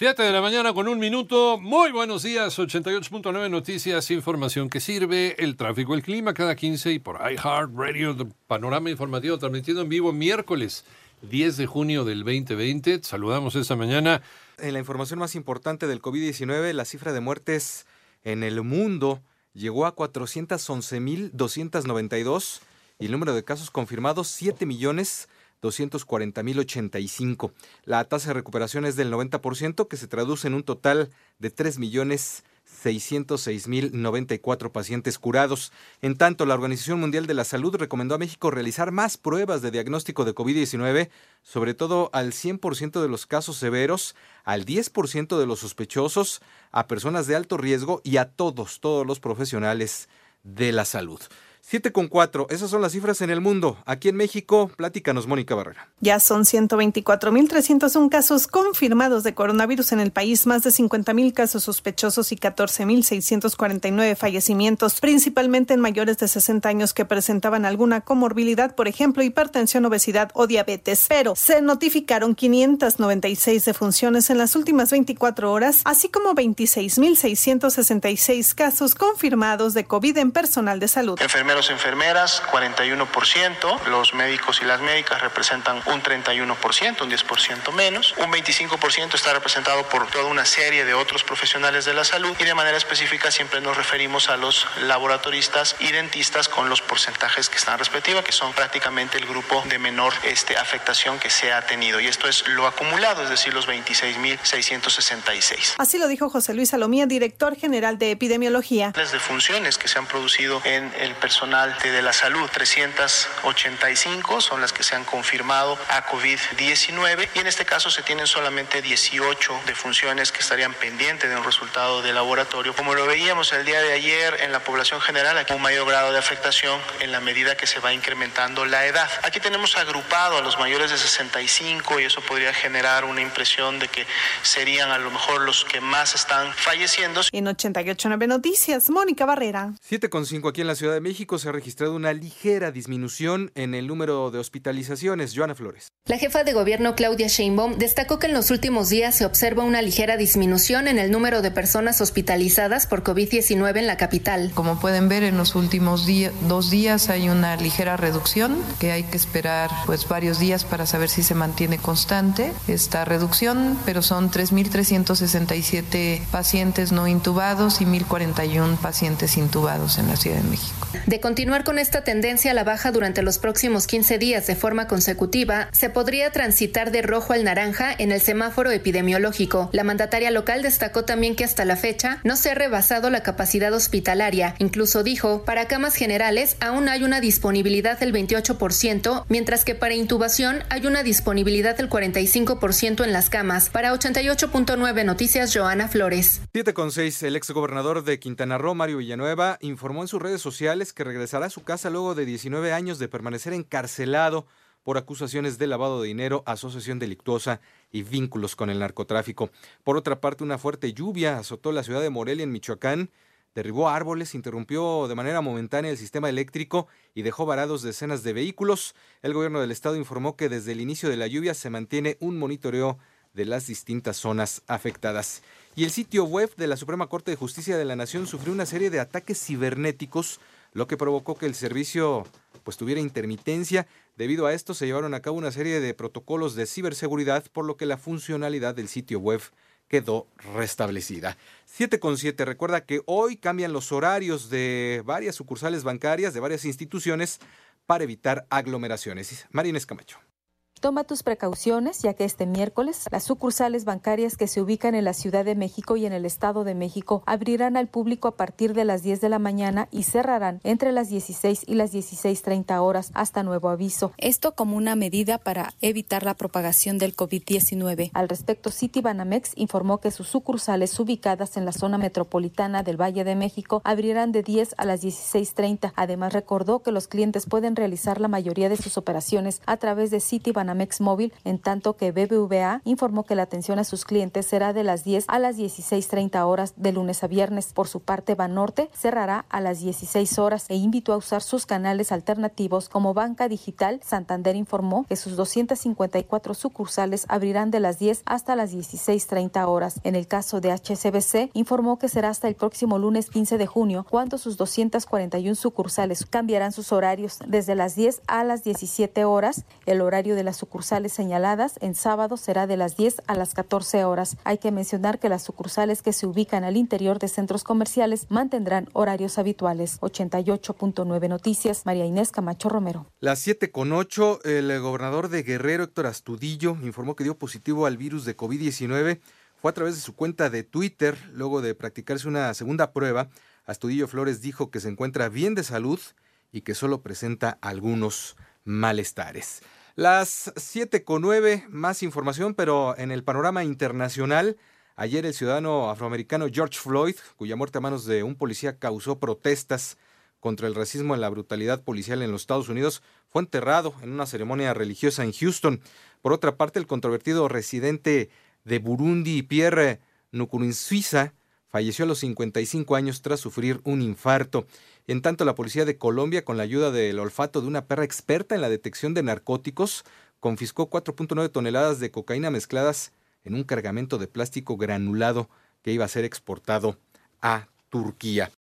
Siete de la mañana con un minuto. Muy buenos días. 88.9 Noticias, información que sirve. El tráfico, el clima cada 15 y por iHeartRadio, panorama informativo transmitido en vivo miércoles 10 de junio del 2020. Saludamos esta mañana. La información más importante del COVID-19, la cifra de muertes en el mundo llegó a 411.292 y el número de casos confirmados 7 millones 240.085. La tasa de recuperación es del 90%, que se traduce en un total de 3 millones 606.094 pacientes curados. En tanto, la Organización Mundial de la Salud recomendó a México realizar más pruebas de diagnóstico de COVID-19, sobre todo al 100% de los casos severos, al 10% de los sospechosos, a personas de alto riesgo y a todos, todos los profesionales de la salud. 7 con 4, esas son las cifras en el mundo. Aquí en México, pláticanos, Mónica Barrera. Ya son 124.301 casos confirmados de coronavirus en el país, más de 50.000 casos sospechosos y 14.649 fallecimientos, principalmente en mayores de 60 años que presentaban alguna comorbilidad, por ejemplo, hipertensión, obesidad o diabetes. Pero se notificaron 596 defunciones en las últimas 24 horas, así como 26.666 casos confirmados de COVID en personal de salud enfermeras, 41%, los médicos y las médicas representan un 31%, un 10% menos, un 25% está representado por toda una serie de otros profesionales de la salud y de manera específica siempre nos referimos a los laboratoristas y dentistas con los porcentajes que están respectivos, que son prácticamente el grupo de menor este, afectación que se ha tenido y esto es lo acumulado, es decir, los 26.666. Así lo dijo José Luis Salomía, director general de epidemiología. Las defunciones que se han producido en el personal de la Salud. 385 son las que se han confirmado a COVID-19 y en este caso se tienen solamente 18 defunciones que estarían pendientes de un resultado de laboratorio. Como lo veíamos el día de ayer en la población general, aquí un mayor grado de afectación en la medida que se va incrementando la edad. Aquí tenemos agrupado a los mayores de 65 y eso podría generar una impresión de que serían a lo mejor los que más están falleciendo. En 889 Noticias, Mónica Barrera. 7,5 aquí en la Ciudad de México se ha registrado una ligera disminución en el número de hospitalizaciones. Joana Flores. La jefa de gobierno Claudia Sheinbaum destacó que en los últimos días se observa una ligera disminución en el número de personas hospitalizadas por COVID-19 en la capital. Como pueden ver, en los últimos dos días hay una ligera reducción que hay que esperar pues varios días para saber si se mantiene constante esta reducción, pero son 3.367 pacientes no intubados y 1.041 pacientes intubados en la Ciudad de México. De continuar con esta tendencia a la baja durante los próximos 15 días de forma consecutiva, se podría transitar de rojo al naranja en el semáforo epidemiológico. La mandataria local destacó también que hasta la fecha no se ha rebasado la capacidad hospitalaria. Incluso dijo, para camas generales aún hay una disponibilidad del 28%, mientras que para intubación hay una disponibilidad del 45% en las camas. Para 88.9 Noticias, Joana Flores. 7.6, el exgobernador de Quintana Roo, Mario Villanueva, informó en sus redes sociales que regresará a su casa luego de 19 años de permanecer encarcelado por acusaciones de lavado de dinero, asociación delictuosa y vínculos con el narcotráfico. Por otra parte, una fuerte lluvia azotó la ciudad de Morelia, en Michoacán, derribó árboles, interrumpió de manera momentánea el sistema eléctrico y dejó varados decenas de vehículos. El gobierno del estado informó que desde el inicio de la lluvia se mantiene un monitoreo de las distintas zonas afectadas. Y el sitio web de la Suprema Corte de Justicia de la Nación sufrió una serie de ataques cibernéticos lo que provocó que el servicio pues tuviera intermitencia. Debido a esto se llevaron a cabo una serie de protocolos de ciberseguridad, por lo que la funcionalidad del sitio web quedó restablecida. 7 con 7. Recuerda que hoy cambian los horarios de varias sucursales bancarias, de varias instituciones, para evitar aglomeraciones. Marines Camacho. Toma tus precauciones, ya que este miércoles las sucursales bancarias que se ubican en la Ciudad de México y en el Estado de México abrirán al público a partir de las 10 de la mañana y cerrarán entre las 16 y las 16.30 horas hasta nuevo aviso. Esto como una medida para evitar la propagación del COVID-19. Al respecto, Citibanamex informó que sus sucursales ubicadas en la zona metropolitana del Valle de México abrirán de 10 a las 16.30. Además, recordó que los clientes pueden realizar la mayoría de sus operaciones a través de Citibanamex Banamex Móvil, en tanto que BBVA informó que la atención a sus clientes será de las 10 a las 16.30 horas de lunes a viernes. Por su parte, Banorte cerrará a las 16 horas e invitó a usar sus canales alternativos como Banca Digital. Santander informó que sus 254 sucursales abrirán de las 10 hasta las 16.30 horas. En el caso de HCBC, informó que será hasta el próximo lunes 15 de junio cuando sus 241 sucursales cambiarán sus horarios desde las 10 a las 17 horas. El horario de las sucursales señaladas en sábado será de las 10 a las 14 horas. Hay que mencionar que las sucursales que se ubican al interior de centros comerciales mantendrán horarios habituales. 88.9 Noticias, María Inés Camacho Romero. Las 7 con 8, el gobernador de Guerrero, Héctor Astudillo, informó que dio positivo al virus de COVID-19. Fue a través de su cuenta de Twitter, luego de practicarse una segunda prueba. Astudillo Flores dijo que se encuentra bien de salud y que solo presenta algunos malestares. Las 7 con 9, más información, pero en el panorama internacional. Ayer el ciudadano afroamericano George Floyd, cuya muerte a manos de un policía causó protestas contra el racismo y la brutalidad policial en los Estados Unidos, fue enterrado en una ceremonia religiosa en Houston. Por otra parte, el controvertido residente de Burundi, Pierre Nkurunziza, falleció a los 55 años tras sufrir un infarto. En tanto, la policía de Colombia, con la ayuda del olfato de una perra experta en la detección de narcóticos, confiscó 4.9 toneladas de cocaína mezcladas en un cargamento de plástico granulado que iba a ser exportado a Turquía.